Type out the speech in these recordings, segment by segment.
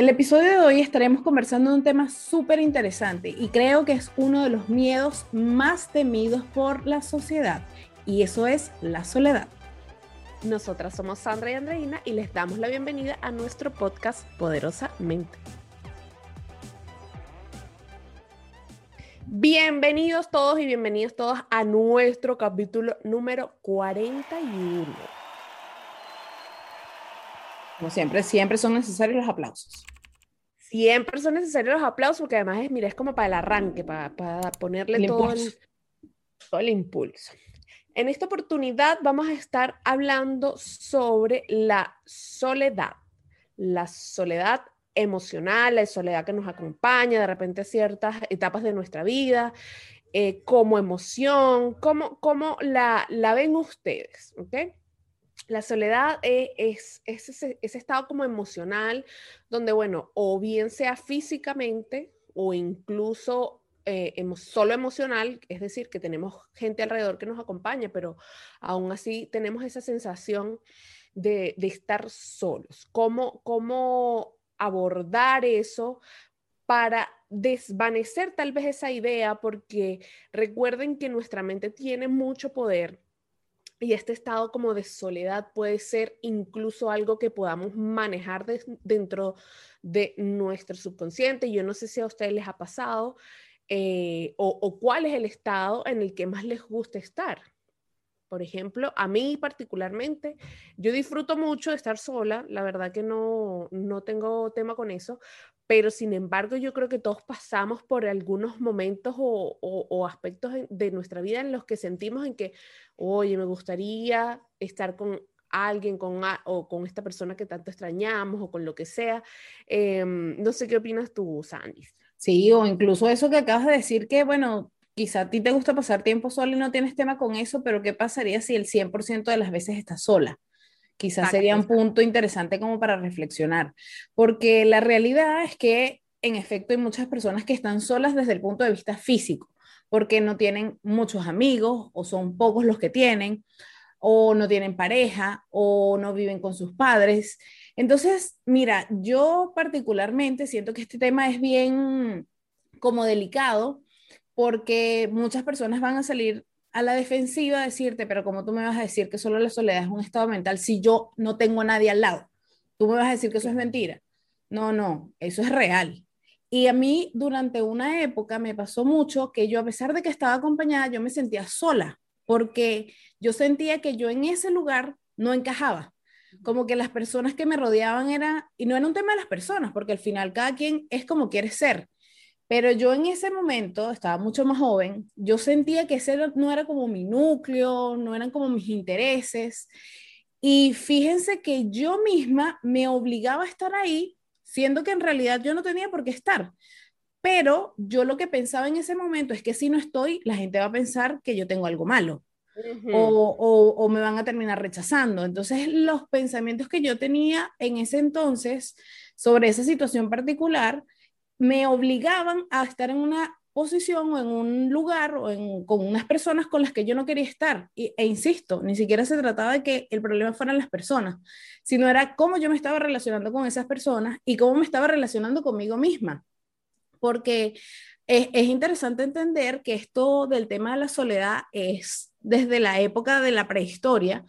El episodio de hoy estaremos conversando de un tema súper interesante y creo que es uno de los miedos más temidos por la sociedad y eso es la soledad. Nosotras somos Sandra y Andreina y les damos la bienvenida a nuestro podcast Poderosamente. Bienvenidos todos y bienvenidos todos a nuestro capítulo número 41. Como siempre, siempre son necesarios los aplausos. Siempre son necesarios los aplausos porque además es, mira, es como para el arranque, para, para ponerle todo, el, todo el impulso. En esta oportunidad vamos a estar hablando sobre la soledad, la soledad emocional, la soledad que nos acompaña de repente a ciertas etapas de nuestra vida, eh, como emoción, cómo, cómo la, la ven ustedes, ¿ok? La soledad e, es, ese, estado como emocional donde, bueno, o bien sea físicamente o incluso eh, solo emocional, es decir, que tenemos gente alrededor que nos acompaña, pero aún así tenemos esa sensación de, estar solos. ¿Cómo, ¿Cómo abordar eso para desvanecer tal vez esa idea? Porque recuerden que nuestra mente tiene mucho poder y este estado como de soledad puede ser incluso algo que podamos manejar dentro de nuestro subconsciente. Yo no sé si a ustedes les ha pasado eh, o, o, cuál es el estado en el que más les gusta estar. Por ejemplo, a mí particularmente, yo disfruto mucho de estar sola, la verdad que no, no tengo tema con eso, pero sin embargo yo creo que todos pasamos por algunos momentos o, aspectos de nuestra vida en los que sentimos en que, oye, me gustaría estar con alguien con, o con esta persona que tanto extrañamos o con lo que sea. Em, no sé qué opinas tú, Sandy. Sí, o incluso eso que acabas de decir que, bueno, quizá a ti te gusta pasar tiempo sola y no tienes tema con eso, pero ¿qué pasaría si el 100% de las veces estás sola? Quizás sería un punto interesante como para reflexionar, porque la realidad es que en efecto hay muchas personas que están solas desde el punto de vista físico, porque no tienen muchos amigos o son pocos los que tienen, o no tienen pareja, o no viven con sus padres. Entonces, mira, yo particularmente siento que este tema es bien como delicado, porque muchas personas van a salir a la defensiva decirte, pero como tú me vas a decir que solo la soledad es un estado mental si yo no tengo a nadie al lado? Tú me vas a decir que eso es mentira. No, no, eso es real. Y a mí durante una época me pasó mucho que yo a pesar de que estaba acompañada, yo me sentía sola, porque yo sentía que yo en ese lugar no encajaba. Como que las personas que me rodeaban eran, y no era un tema de las personas, porque al final cada quien es como quiere ser. Pero yo en ese momento, estaba mucho más joven, yo sentía que ese no era como mi núcleo, no eran como mis intereses. Y fíjense que yo misma me obligaba a estar ahí, siendo que en realidad yo no tenía por qué estar. Pero yo lo que pensaba en ese momento es que si no estoy, la gente va a pensar que yo tengo algo malo. o, o, o, me van a terminar rechazando. Entonces, los pensamientos que yo tenía en ese entonces sobre esa situación particular me obligaban a estar en una posición o en un lugar o con unas personas con las que yo no quería estar. e insisto, ni siquiera se trataba de que el problema fueran las personas, sino era cómo yo me estaba relacionando con esas personas y cómo me estaba relacionando conmigo misma. Porque es, es interesante entender que esto del tema de la soledad es desde la época de la prehistoria,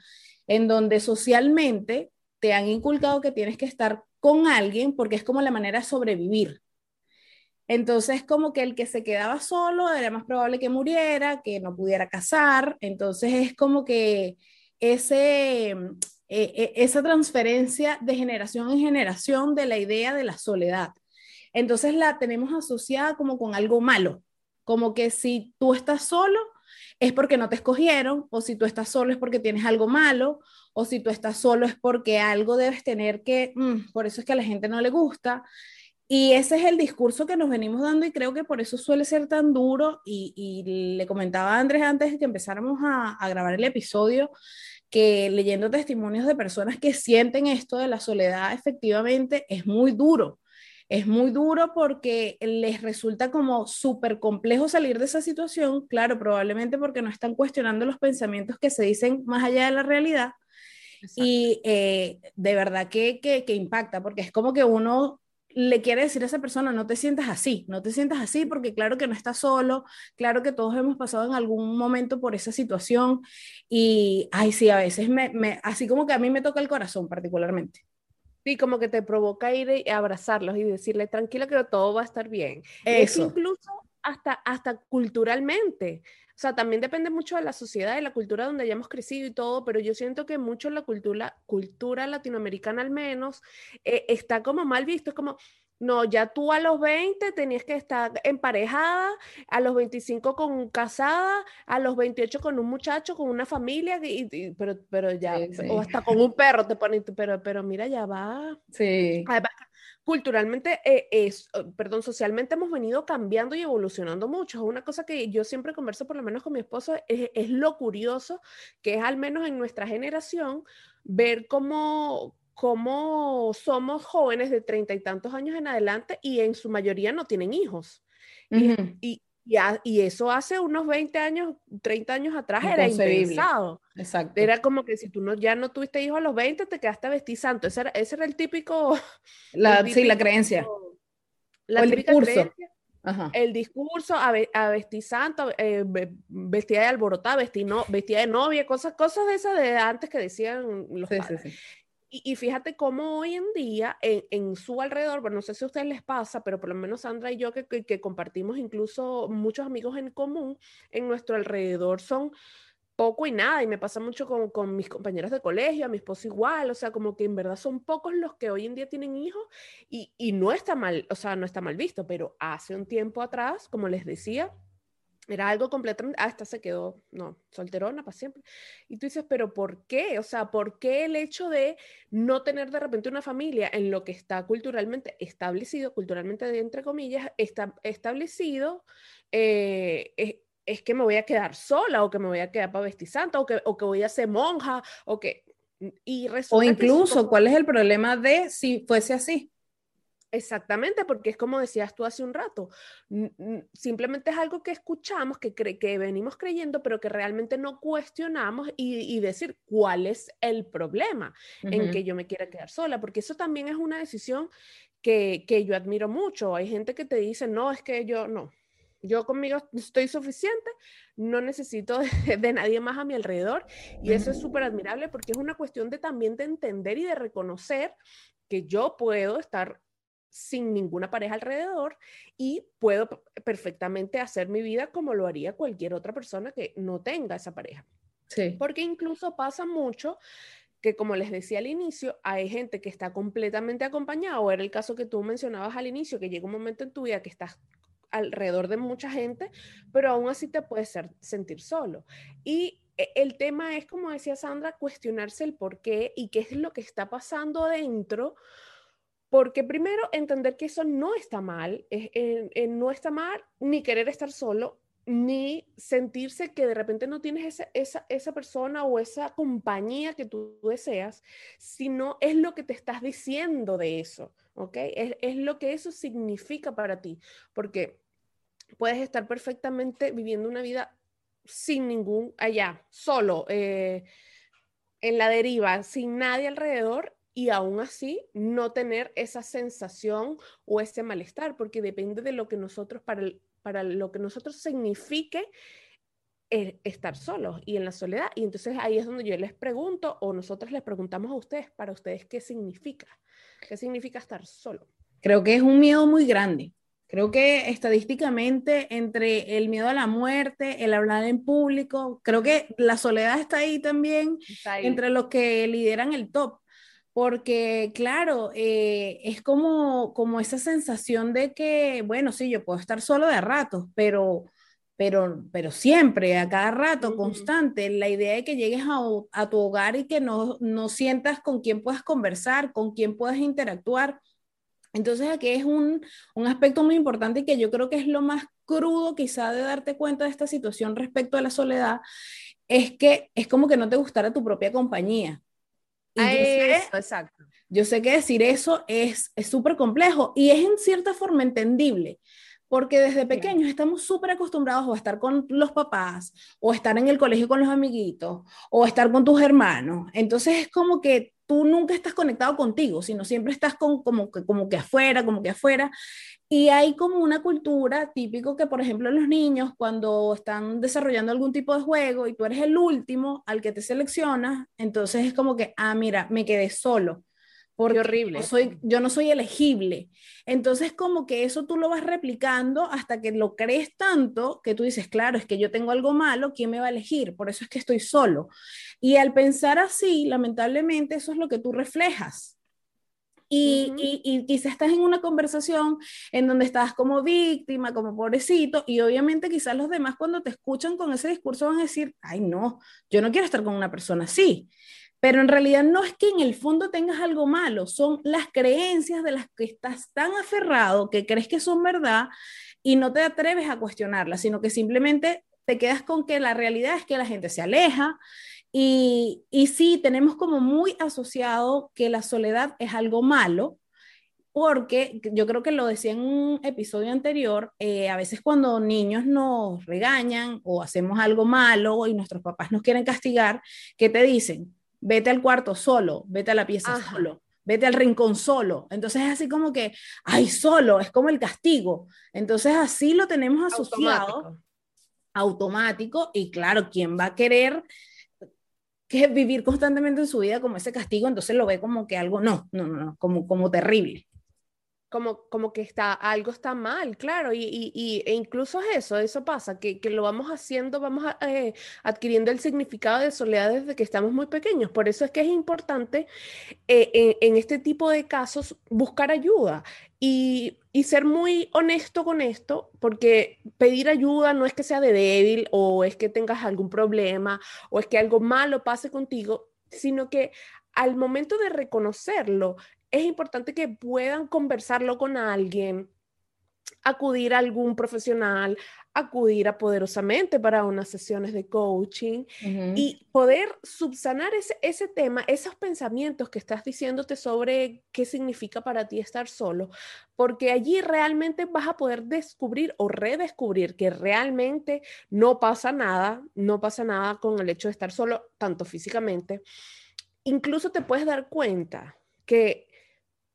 en donde socialmente te han inculcado que tienes que estar con alguien porque es como la manera de sobrevivir. Entonces, como que el que se quedaba solo era más probable que muriera, que no pudiera casar. Entonces, es como que ese, eh, eh, esa transferencia de generación en generación de la idea de la soledad. Entonces, la tenemos asociada como con algo malo, como que si tú estás solo es porque no te escogieron, o si tú estás solo es porque tienes algo malo, o si tú estás solo es porque algo debes tener que, mm, por eso es que a la gente no le gusta. Y ese es el discurso que nos venimos dando y creo que por eso suele ser tan duro. Y, le comentaba a Andrés antes de que empezáramos a, a, grabar el episodio que leyendo testimonios de personas que sienten esto de la soledad efectivamente es muy duro. Es muy duro porque les resulta como súper complejo salir de esa situación, claro, probablemente porque no están cuestionando los pensamientos que se dicen más allá de la realidad. Exacto. Y eh, de verdad que, que, que impacta, porque es como que uno le quiere decir a esa persona, no te sientas así, no te sientas así porque claro que no estás solo, claro que todos hemos pasado en algún momento por esa situación y, ay, sí, a veces me, me así como que a mí me toca el corazón particularmente. Sí, como que te provoca ir y abrazarlos y decirle, tranquila que todo va a estar bien. Eso. incluso hasta, hasta culturalmente. O sea, también depende mucho de la sociedad, de la cultura donde hayamos crecido y todo, pero yo siento que mucho la cultura, cultura latinoamericana al menos, eh, está como mal visto. Es como, no, ya tú a los 20 tenías que estar emparejada, a los 25 con casada, a los 28 con un muchacho, con una familia, y, pero, pero ya, o hasta con un perro te ponen, pero, pero mira, ya va. Sí. Culturalmente, eh, es, perdón, socialmente hemos venido cambiando y evolucionando mucho. Es una cosa que yo siempre converso, por lo menos con mi esposo, es, es lo curioso que es al menos en nuestra generación ver cómo, cómo somos jóvenes de treinta y tantos años en adelante y en su mayoría no tienen hijos. y, y, eso hace unos 20 años, 30 años atrás era impensado. Exacto. Era como que si tú no, ya no tuviste hijos a los 20, te quedaste vestir santo. Ese era, ese era el típico... La, sí, la creencia. La el discurso. El discurso a, a vestir santo, eh, vestida de alborotada, vestida, vestida de novia, cosas, cosas de esas de antes que decían los sí, padres. Sí, Y, fíjate cómo hoy en día en, su alrededor, bueno, no sé si a ustedes les pasa, pero por lo menos Sandra y yo que, que, compartimos incluso muchos amigos en común, en nuestro alrededor son poco y nada, y me pasa mucho con, con, mis compañeros de colegio, a mi esposo igual, o sea, como que en verdad son pocos los que hoy en día tienen hijos y, y no está mal, o sea, no está mal visto, pero hace un tiempo atrás, como les decía, era algo completamente, ah, esta se quedó, no, solterona para siempre. Y tú dices, pero ¿por qué? O sea, ¿por qué el hecho de no tener de repente una familia en lo que está culturalmente establecido, culturalmente entre comillas, está establecido, eh, es, que me voy a quedar sola o que me voy a quedar para vestir santa o que, o que voy a ser monja o que... Y o incluso, ¿cuál es el problema de si fuese así? Exactamente, porque es como decías tú hace un rato, simplemente es algo que escuchamos, que, que venimos creyendo, pero que realmente no cuestionamos y, decir cuál es el problema en que yo me quiera quedar sola, porque eso también es una decisión que, que yo admiro mucho. Hay gente que te dice, no, es que yo no, yo conmigo estoy suficiente, no necesito de, nadie más a mi alrededor y eso es súper admirable porque es una cuestión de también de entender y de reconocer que yo puedo estar sin ninguna pareja alrededor y puedo perfectamente hacer mi vida como lo haría cualquier otra persona que no tenga esa pareja. Sí. Porque incluso pasa mucho que, como les decía al inicio, hay gente que está completamente acompañada, o era el caso que tú mencionabas al inicio, que llega un momento en tu vida que estás alrededor de mucha gente, pero aún así te puedes sentir solo. Y e, el tema es, como decía Sandra, cuestionarse el por qué y qué es lo que está pasando adentro porque primero, entender que eso no está mal, no está mal ni querer estar solo, ni sentirse que de repente no tienes esa, esa, persona o esa compañía que tú deseas, sino es lo que te estás diciendo de eso, ¿ok? Es, lo que eso significa para ti, porque puedes estar perfectamente viviendo una vida sin ningún allá, solo, eh, en la deriva, sin nadie alrededor y aún así no tener esa sensación o ese malestar, porque depende de lo que nosotros, para, para lo que nosotros signifique estar solos y en la soledad. Y entonces ahí es donde yo les pregunto o nosotros les preguntamos a ustedes, para ustedes, ¿qué significa? ¿Qué significa estar solo? Creo que es un miedo muy grande. Creo que estadísticamente entre el miedo a la muerte, el hablar en público, creo que la soledad está ahí también entre los que lideran el top porque claro, eh, es como, como esa sensación de que, bueno, sí, yo puedo estar solo de ratos, pero, pero, pero siempre, a cada rato, constante, la idea de que llegues a, tu hogar y que no, no sientas con quién puedas conversar, con quién puedes interactuar. Entonces aquí es un, un aspecto muy importante y que yo creo que es lo más crudo quizá de darte cuenta de esta situación respecto a la soledad, es que es como que no te gustara tu propia compañía yo, sé, exacto. yo sé que decir eso es súper complejo y es en cierta forma entendible, porque desde pequeños estamos súper acostumbrados a estar con los papás, o estar en el colegio con los amiguitos, o estar con tus hermanos. Entonces es como que tú nunca estás conectado contigo, sino siempre estás con, como, que, como que afuera, como que afuera. Y hay como una cultura típico que, por ejemplo, los niños cuando están desarrollando algún tipo de juego y tú eres el último al que te seleccionas, entonces es como que, ah, mira, me quedé solo porque horrible. Yo, soy, yo no soy elegible. Entonces, como que eso tú lo vas replicando hasta que lo crees tanto que tú dices, claro, es que yo tengo algo malo, ¿quién me va a elegir? Por eso es que estoy solo. Y al pensar así, lamentablemente, eso es lo que tú reflejas. Y, y, y, quizás estás en una conversación en donde estás como víctima, como pobrecito, y obviamente quizás los demás cuando te escuchan con ese discurso van a decir, ay no, yo no quiero estar con una persona así. Pero en realidad no es que en el fondo tengas algo malo, son las creencias de las que estás tan aferrado que crees que son verdad y no te atreves a cuestionarlas, sino que simplemente te quedas con que la realidad es que la gente se aleja y, y sí, tenemos como muy asociado que la soledad es algo malo, porque yo creo que lo decía en un episodio anterior, eh, a veces cuando niños nos regañan o hacemos algo malo y nuestros papás nos quieren castigar, ¿qué te dicen? Vete al cuarto solo, vete a la pieza solo, vete al rincón solo. Entonces es así como que, ay, solo, es como el castigo. Entonces así lo tenemos asociado, automático, y claro, ¿quién va a querer que vivir constantemente en su vida como ese castigo? Entonces lo ve como que algo, no, no, no, como, como terrible como, como que está, algo está mal, claro, y, y, e incluso es eso, eso pasa, que, que lo vamos haciendo, vamos eh, adquiriendo el significado de soledad desde que estamos muy pequeños. Por eso es que es importante eh, en, en, este tipo de casos buscar ayuda y, y, ser muy honesto con esto, porque pedir ayuda no es que sea de débil o es que tengas algún problema o es que algo malo pase contigo, sino que al momento de reconocerlo, es importante que puedan conversarlo con alguien, acudir a algún profesional, acudir a Poderosamente para unas sesiones de coaching y poder subsanar ese, ese tema, esos pensamientos que estás diciéndote sobre qué significa para ti estar solo, porque allí realmente vas a poder descubrir o redescubrir que realmente no pasa nada, no pasa nada con el hecho de estar solo, tanto físicamente. Incluso te puedes dar cuenta que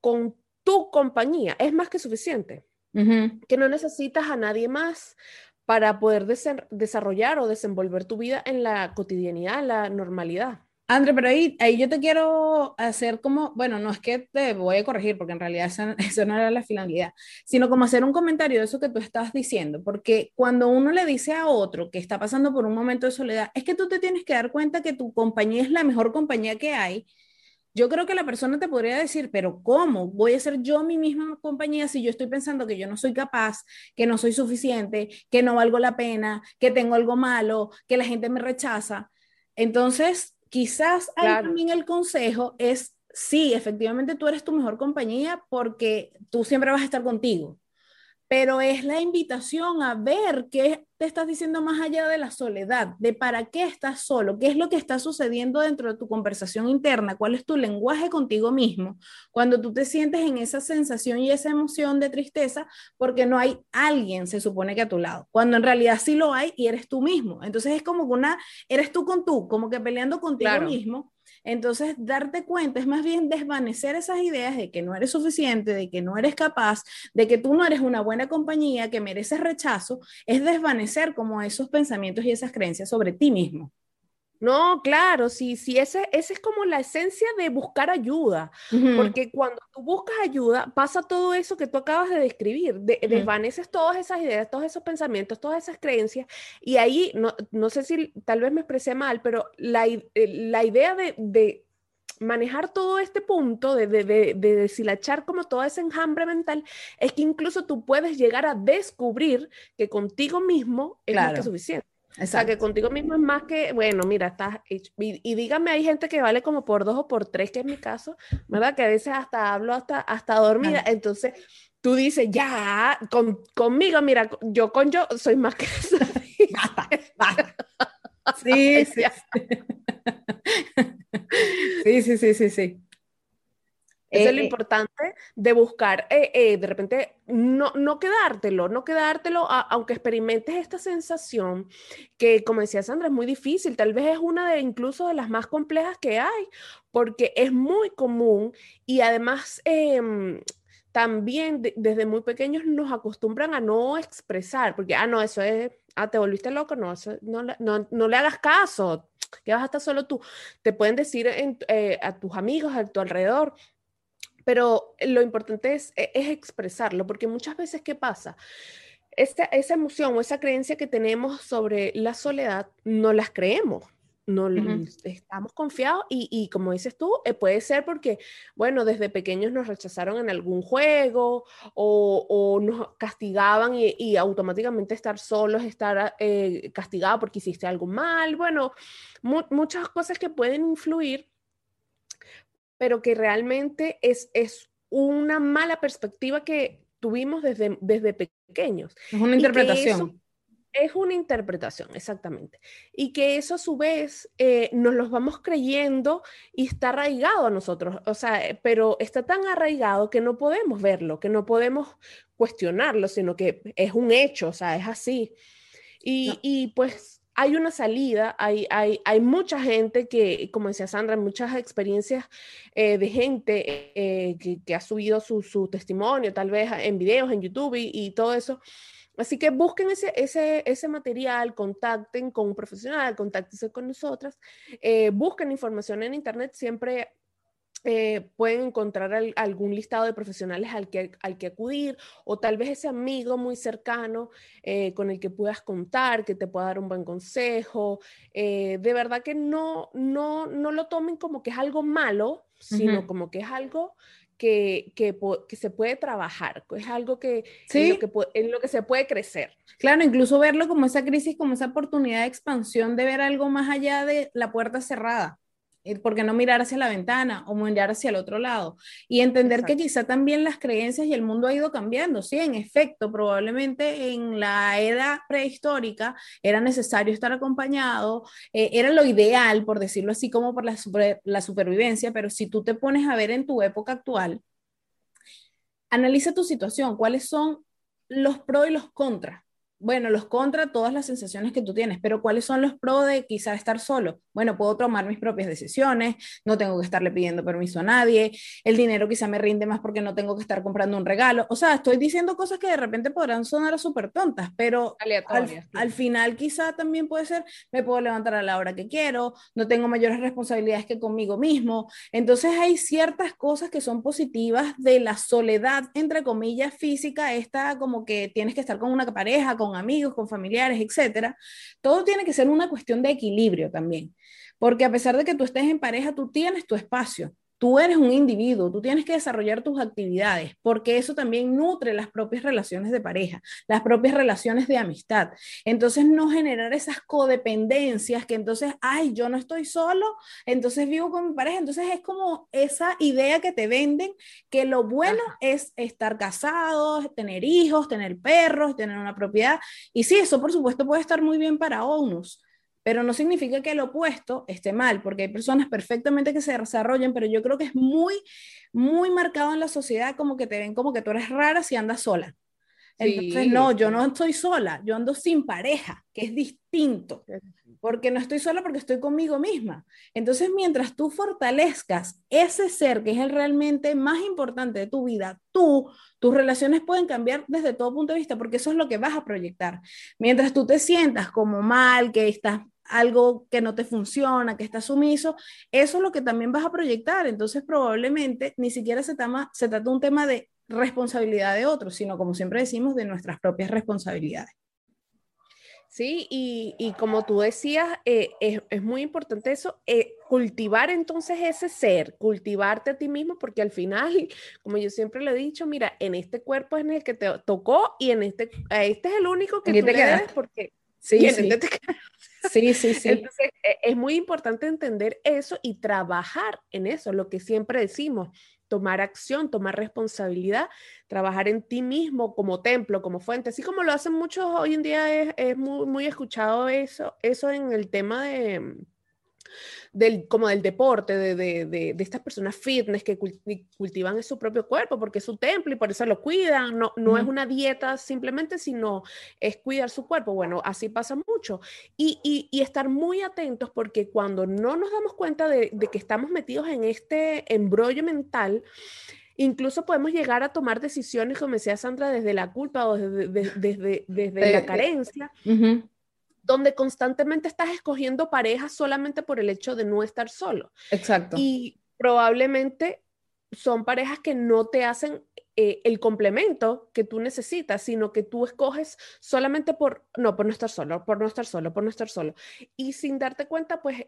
con tu compañía es más que suficiente. Que no necesitas a nadie más para poder desarrollar o desenvolver tu vida en la cotidianidad, en la normalidad. André, pero ahí, ahí yo te quiero hacer como, bueno, no es que te voy a corregir, porque en realidad eso, no era la finalidad, sino como hacer un comentario de eso que tú estás diciendo, porque cuando uno le dice a otro que está pasando por un momento de soledad, es que tú te tienes que dar cuenta que tu compañía es la mejor compañía que hay yo creo que la persona te podría decir, pero ¿cómo? Voy a ser yo mi misma compañía si yo estoy pensando que yo no soy capaz, que no soy suficiente, que no valgo la pena, que tengo algo malo, que la gente me rechaza. Entonces, quizás ahí también el consejo es, sí, efectivamente tú eres tu mejor compañía porque tú siempre vas a estar contigo pero es la invitación a ver qué te estás diciendo más allá de la soledad, de para qué estás solo, qué es lo que está sucediendo dentro de tu conversación interna, cuál es tu lenguaje contigo mismo, cuando tú te sientes en esa sensación y esa emoción de tristeza porque no hay alguien, se supone que a tu lado, cuando en realidad sí lo hay y eres tú mismo. Entonces es como una, eres tú con tú, como que peleando contigo mismo entonces, darte cuenta es más bien desvanecer esas ideas de que no eres suficiente, de que no eres capaz, de que tú no eres una buena compañía, que mereces rechazo, es desvanecer como esos pensamientos y esas creencias sobre ti mismo. No, claro, sí, sí, ese, ese es como la esencia de buscar ayuda, porque cuando tú buscas ayuda pasa todo eso que tú acabas de describir, desvaneces todas esas ideas, todos esos pensamientos, todas esas creencias, y ahí, no, no sé si tal vez me expresé mal, pero la, la idea de, de, manejar todo este punto, de, de, de, deshilachar como todo ese enjambre mental, es que incluso tú puedes llegar a descubrir que contigo mismo es más que suficiente. O sea, que contigo mismo es más que, bueno, mira, estás Y, dígame, hay gente que vale como por dos o por tres, que es mi caso, ¿verdad? Que a veces hasta hablo hasta, hasta dormida. Entonces, tú dices, ya, conmigo, mira, yo con yo soy más que eso. Basta, basta. Sí, sí. sí, sí, sí, sí, sí. Eso es lo importante de buscar, de repente, no, no quedártelo, no quedártelo, aunque experimentes esta sensación que, como decía Sandra, es muy difícil, tal vez es una de incluso de las más complejas que hay, porque es muy común y además em, también desde muy pequeños nos acostumbran a no expresar, porque, ah, no, eso es, ah, te volviste loco, no, no, no, no le hagas caso, que vas a estar solo tú. Te pueden decir eh, a tus amigos, a tu alrededor, pero lo importante es, e, es expresarlo, porque muchas veces, ¿qué pasa? Esta, esa emoción o esa creencia que tenemos sobre la soledad, no las creemos no estamos confiados y, como dices tú, eh, puede ser porque, bueno, desde pequeños nos rechazaron en algún juego o, nos castigaban y, automáticamente estar solos, estar eh, castigado porque hiciste algo mal, bueno, muchas cosas que pueden influir, pero que realmente es, es una mala perspectiva que tuvimos desde, desde pequeños. Es una interpretación. Es una interpretación, exactamente. Y que eso a su vez eh, nos los vamos creyendo y está arraigado a nosotros, o sea, eh, pero está tan arraigado que no podemos verlo, que no podemos cuestionarlo, sino que es un hecho, o sea, es así. Y, y pues hay una salida, hay, hay, hay, mucha gente que, como decía Sandra, muchas experiencias eh, de gente que, que, ha subido su, su, testimonio, tal vez en videos, en YouTube y, y todo eso. Así que busquen ese, ese, ese material, contacten con un profesional, contáctense con nosotras, eh, busquen información en Internet, siempre eh, pueden encontrar algún listado de profesionales al que, al que acudir o tal vez ese amigo muy cercano eh, con el que puedas contar, que te pueda dar un buen consejo. de verdad que no, no, no lo tomen como que es algo malo, sino como que es algo que, que, que, se puede trabajar, es algo que, en, lo que en lo que se puede crecer. Claro, incluso verlo como esa crisis, como esa oportunidad de expansión, de ver algo más allá de la puerta cerrada. Eh, ¿por qué no mirar hacia la ventana o mirar hacia el otro lado? Y entender que quizá también las creencias y el mundo ha ido cambiando. Sí, en efecto, probablemente en la era prehistórica era necesario estar acompañado, eh, era lo ideal, por decirlo así, como por la, la supervivencia, pero si tú te pones a ver en tu época actual, analiza tu situación, cuáles son los pros y los contras bueno, los contra, todas las sensaciones que tú tienes, pero ¿cuáles son los pros de quizá estar solo? Bueno, puedo tomar mis propias decisiones, no tengo que estarle pidiendo permiso a nadie, el dinero quizá me rinde más porque no tengo que estar comprando un regalo. O sea, estoy diciendo cosas que de repente podrán sonar súper tontas, pero al, final quizá también puede ser, me puedo levantar a la hora que quiero, no tengo mayores responsabilidades que conmigo mismo. Entonces hay ciertas cosas que son positivas de la soledad, entre comillas, física, esta como que tienes que estar con una pareja, con amigos, con familiares, etcétera, todo tiene que ser una cuestión de equilibrio también. Porque a pesar de que tú estés en pareja, tú tienes tu espacio. Tú eres un individuo, tú tienes que desarrollar tus actividades, porque eso también nutre las propias relaciones de pareja, las propias relaciones de amistad. Entonces, no generar esas codependencias que entonces, ay, yo no estoy solo, entonces vivo con mi pareja. Entonces, es como esa idea que te venden que lo bueno es estar casados, tener hijos, tener perros, tener una propiedad. Y sí, eso por supuesto puede estar muy bien para unos, pero no significa que el opuesto esté mal, porque hay personas perfectamente que se desarrollan, pero yo creo que es muy, muy marcado en la sociedad como que te ven como que tú eres rara si andas sola. Entonces, no, yo no estoy sola, yo ando sin pareja, que es distinto, porque no estoy sola porque estoy conmigo misma. Entonces, mientras tú fortalezcas ese ser que es el realmente más importante de tu vida, tú, tus relaciones pueden cambiar desde todo punto de vista, porque eso es lo que vas a proyectar. Mientras tú te sientas como mal, que estás algo que no te funciona, que está sumiso, eso es lo que también vas a proyectar. Entonces, probablemente ni siquiera se, se trata un tema de responsabilidad de otros, sino, como siempre decimos, de nuestras propias responsabilidades. Sí, y, como tú decías, eh, es, muy importante eso, eh, cultivar entonces ese ser, cultivarte a ti mismo, porque al final, como yo siempre le he dicho, mira, en este cuerpo es en el que te tocó y en este, este es el único que tú te le porque Sí, sí. sí, sí, sí. Entonces, e, es muy importante entender eso y trabajar en eso, lo que siempre decimos, tomar acción, tomar responsabilidad, trabajar en ti mismo como templo, como fuente, así como lo hacen muchos hoy en día, es, muy, muy escuchado eso, eso en el tema de del, como del deporte, de, de, de, estas personas fitness que cultivan su propio cuerpo porque es su templo y por eso lo cuidan. No, no es una dieta simplemente, sino es cuidar su cuerpo. Bueno, así pasa mucho. Y, y, y estar muy atentos porque cuando no nos damos cuenta de, de que estamos metidos en este embrollo mental, Incluso podemos llegar a tomar decisiones, como decía Sandra, desde la culpa o desde, desde, desde, la carencia, donde constantemente estás escogiendo parejas solamente por el hecho de no estar solo. Exacto. Y probablemente son parejas que no te hacen eh, el complemento que tú necesitas, sino que tú escoges solamente por, no, por no estar solo, por no estar solo, por no estar solo. Y sin darte cuenta, pues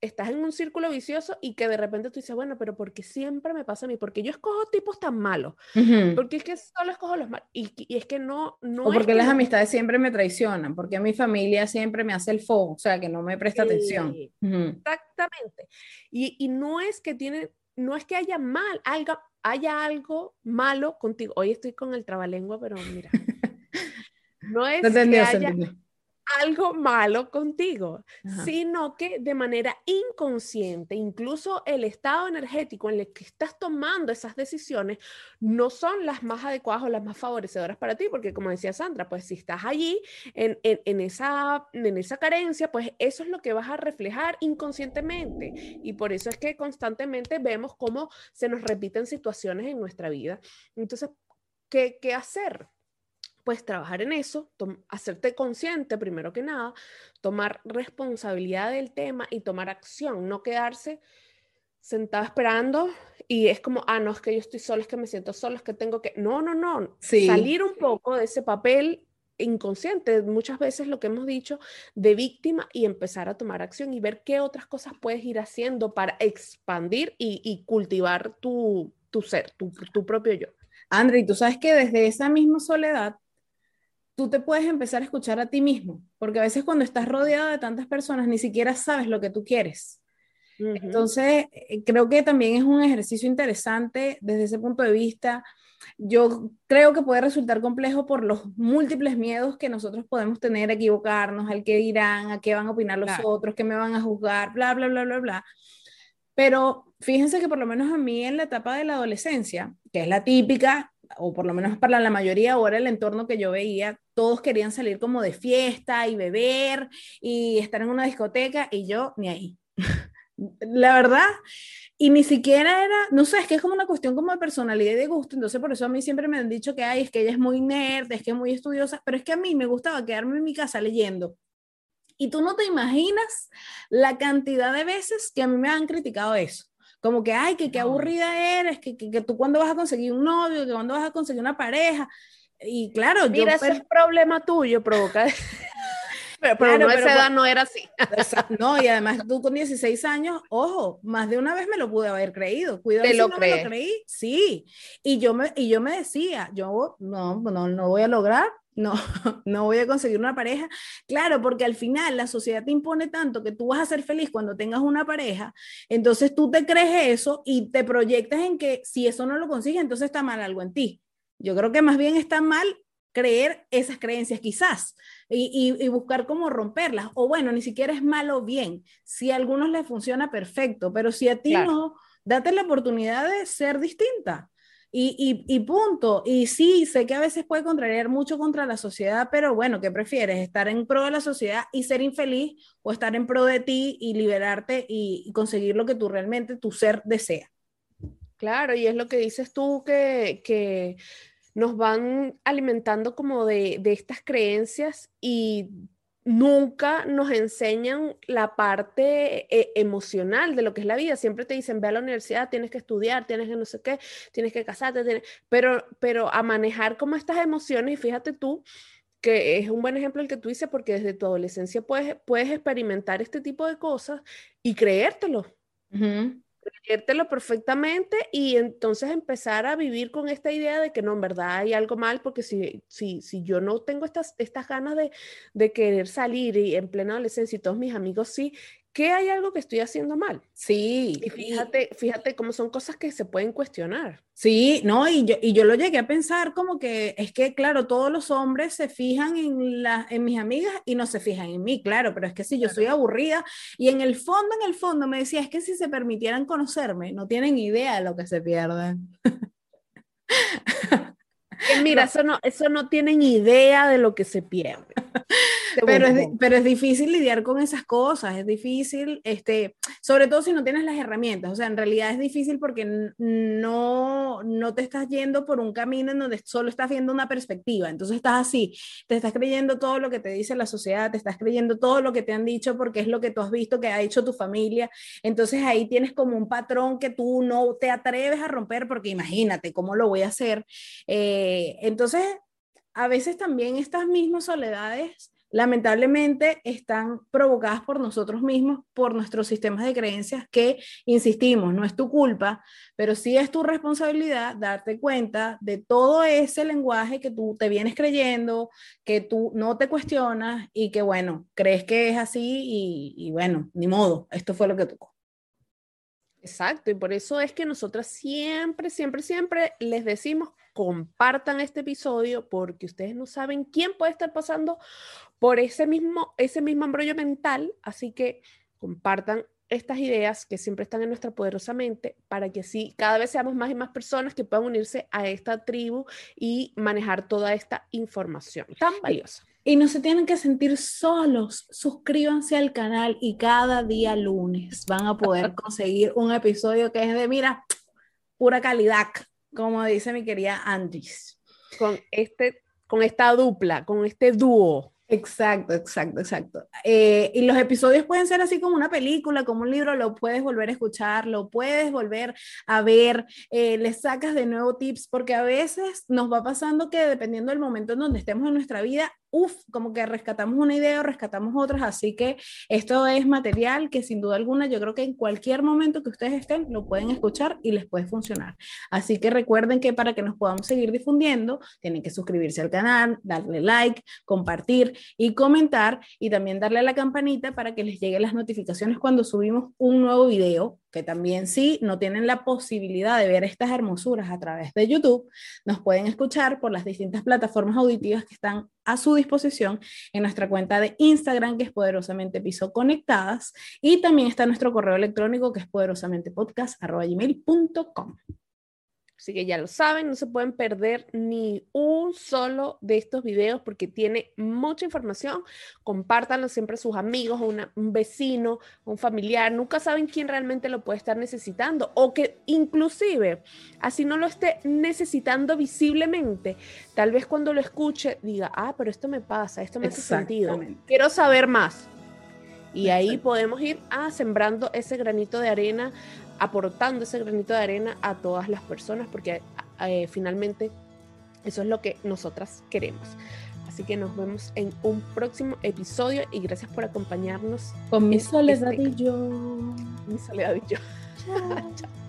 estás en un círculo vicioso y que de repente tú dices, bueno, pero ¿por qué siempre me pasa a mí? Porque yo escojo tipos tan malos. Porque es que solo escojo los malos. Y, y, es que no... no o porque las amistades siempre me traicionan, porque mi familia siempre me hace el foco, o sea, que no me presta atención. Exactamente. Y, y, no es que tiene, no es que haya mal, algo, haya algo malo contigo. Hoy estoy con el trabalengua, pero mira. No es que haya algo malo contigo, sino que de manera inconsciente, incluso el estado energético en el que estás tomando esas decisiones no son las más adecuadas o las más favorecedoras para ti, porque como decía Sandra, pues si estás allí en, en, esa, en esa carencia, pues eso es lo que vas a reflejar inconscientemente. Y por eso es que constantemente vemos cómo se nos repiten situaciones en nuestra vida. Entonces, ¿qué, qué hacer? Pues trabajar en eso, hacerte consciente primero que nada, tomar responsabilidad del tema y tomar acción, no quedarse sentado esperando y es como, ah, no, es que yo estoy sola, es que me siento sola, es que tengo que, no, no, no, salir un poco de ese papel inconsciente, muchas veces lo que hemos dicho, de víctima y empezar a tomar acción y ver qué otras cosas puedes ir haciendo para expandir y, cultivar tu, ser, tu, tu propio yo. André, tú sabes que desde esa misma soledad tú te puedes empezar a escuchar a ti mismo, porque a veces cuando estás rodeado de tantas personas ni siquiera sabes lo que tú quieres. Entonces, eh, creo que también es un ejercicio interesante desde ese punto de vista. Yo creo que puede resultar complejo por los múltiples miedos que nosotros podemos tener, equivocarnos, al qué dirán, a qué van a opinar los otros, qué me van a juzgar, bla, bla, bla, bla, bla. Pero fíjense que por lo menos a mí en la etapa de la adolescencia, que es la típica, o por lo menos para la mayoría ahora el entorno que yo veía, todos querían salir como de fiesta y beber y estar en una discoteca y yo ni ahí. la verdad, y ni siquiera era, no sé, es que es como una cuestión como de personalidad y de gusto, entonces por eso a mí siempre me han dicho que, ay, es que ella es muy nerd, es que es muy estudiosa, pero es que a mí me gustaba quedarme en mi casa leyendo. Y tú no te imaginas la cantidad de veces que a mí me han criticado eso. Como que, ay, que qué aburrida eres, que, que, que, tú cuándo vas a conseguir un novio, que cuándo vas a conseguir una pareja. Y claro, Mira, ese es problema tuyo, provoca. pero, pero no, esa edad no era así. no, y además tú con 16 años, ojo, más de una vez me lo pude haber creído. Cuidado si lo no me lo creí. Sí. Y yo me, y yo me decía, yo no, no, no voy a lograr, no, no voy a conseguir una pareja. Claro, porque al final la sociedad te impone tanto que tú vas a ser feliz cuando tengas una pareja, entonces tú te crees eso y te proyectas en que si eso no lo consigues, entonces está mal algo en ti. Yo creo que más bien está mal creer esas creencias quizás y, buscar cómo romperlas. O bueno, ni siquiera es malo o bien. Si a algunos les funciona perfecto, pero si a ti no, date la oportunidad de ser distinta. Y, y, punto. Y sí, sé que a veces puede contrariar mucho contra la sociedad, pero bueno, ¿qué prefieres? ¿Estar en pro de la sociedad y ser infeliz o estar en pro de ti y liberarte y conseguir lo que tú realmente, tu ser desea? Claro, y es lo que dices tú que, que nos van alimentando como de, de, estas creencias y nunca nos enseñan la parte eh, emocional de lo que es la vida. Siempre te dicen, ve a la universidad, tienes que estudiar, tienes que no sé qué, tienes que casarte, pero, pero a manejar como estas emociones, y fíjate tú, que es un buen ejemplo el que tú dices, porque desde tu adolescencia puedes, puedes experimentar este tipo de cosas y creértelo creértelo perfectamente y entonces empezar a vivir con esta idea de que no, en verdad hay algo mal, porque si, si, si yo no tengo estas, estas ganas de, de querer salir y en plena adolescencia y todos mis amigos sí, ¿qué hay algo que estoy haciendo mal? Sí. Y fíjate, fíjate cómo son cosas que se pueden cuestionar. Sí, no, y yo, y yo lo llegué a pensar como que es que, claro, todos los hombres se fijan en, la, en mis amigas y no se fijan en mí, claro, pero es que si yo soy aburrida y en el fondo, en el fondo me decía, es que si se permitieran conocerme, no tienen idea de lo que se pierden. mira, eso no, eso no tienen idea de lo que se pierde. pero, es, pero es difícil lidiar con esas cosas, es difícil, este, sobre todo si no tienes las herramientas, o sea, en realidad es difícil porque no, no te estás yendo por un camino en donde solo estás viendo una perspectiva, entonces estás así, te estás creyendo todo lo que te dice la sociedad, te estás creyendo todo lo que te han dicho porque es lo que tú has visto que ha hecho tu familia, entonces ahí tienes como un patrón que tú no te atreves a romper porque imagínate cómo lo voy a hacer. Eh, entonces, a veces también estas mismas soledades lamentablemente están provocadas por nosotros mismos, por nuestros sistemas de creencias que, insistimos, no es tu culpa, pero sí es tu responsabilidad darte cuenta de todo ese lenguaje que tú te vienes creyendo, que tú no te cuestionas y que, bueno, crees que es así y, y bueno, ni modo, esto fue lo que tocó. Exacto, y por eso es que nosotras siempre, siempre, siempre les decimos compartan este episodio porque ustedes no saben quién puede estar pasando por ese mismo, ese mismo embrollo mental, así que compartan estas ideas que siempre están en nuestra poderosa mente para que así cada vez seamos más y más personas que puedan unirse a esta tribu y manejar toda esta información tan valiosa. Y no se tienen que sentir solos. Suscríbanse al canal y cada día lunes van a poder conseguir un episodio que es de, mira, pura calidad como dice mi querida Andis. Con, este, con esta dupla, con este dúo. Exacto, exacto, exacto. Eh, y los episodios pueden ser así como una película, como un libro, lo puedes volver a escuchar, lo puedes volver a ver, eh, le sacas de nuevo tips, porque a veces nos va pasando que dependiendo del momento en donde estemos en nuestra vida, uff, como que rescatamos una idea o rescatamos otras, así que esto es material que sin duda alguna yo creo que en cualquier momento que ustedes estén lo pueden escuchar y les puede funcionar. Así que recuerden que para que nos podamos seguir difundiendo, tienen que suscribirse al canal, darle like, compartir y comentar y también darle a la campanita para que les lleguen las notificaciones cuando subimos un nuevo video que también sí no tienen la posibilidad de ver estas hermosuras a través de YouTube, nos pueden escuchar por las distintas plataformas auditivas que están a su disposición en nuestra cuenta de Instagram, que es poderosamente piso conectadas, y también está nuestro correo electrónico, que es poderosamentepodcast.com. Así que ya lo saben, no se pueden perder ni un solo de estos videos porque tiene mucha información. Compártanlo siempre a sus amigos, a un vecino, un familiar. Nunca saben quién realmente lo puede estar necesitando o que inclusive, así no lo esté necesitando visiblemente, tal vez cuando lo escuche diga, ah, pero esto me pasa, esto me hace sentido. Quiero saber más. Y ahí podemos ir a sembrando ese granito de arena aportando ese granito de arena a todas las personas, porque eh, finalmente eso es lo que nosotras queremos. Así que nos vemos en un próximo episodio y gracias por acompañarnos. Con mi soledad este y yo. Mi soledad y yo. Chao.